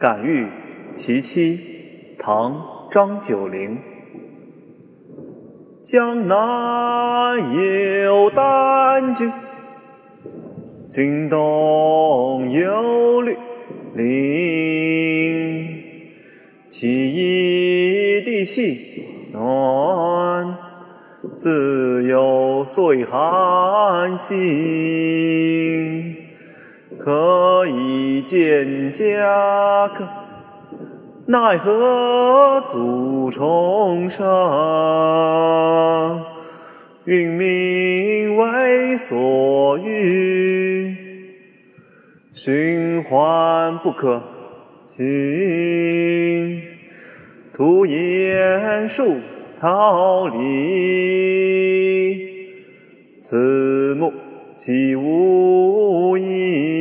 感遇其妻，唐·张九龄。江南有丹青，惊动有绿林。起义地细暖，自有岁寒心。可以见家客，奈何阻重山？云命为所欲，循环不可寻。徒言树桃李，此木岂无因？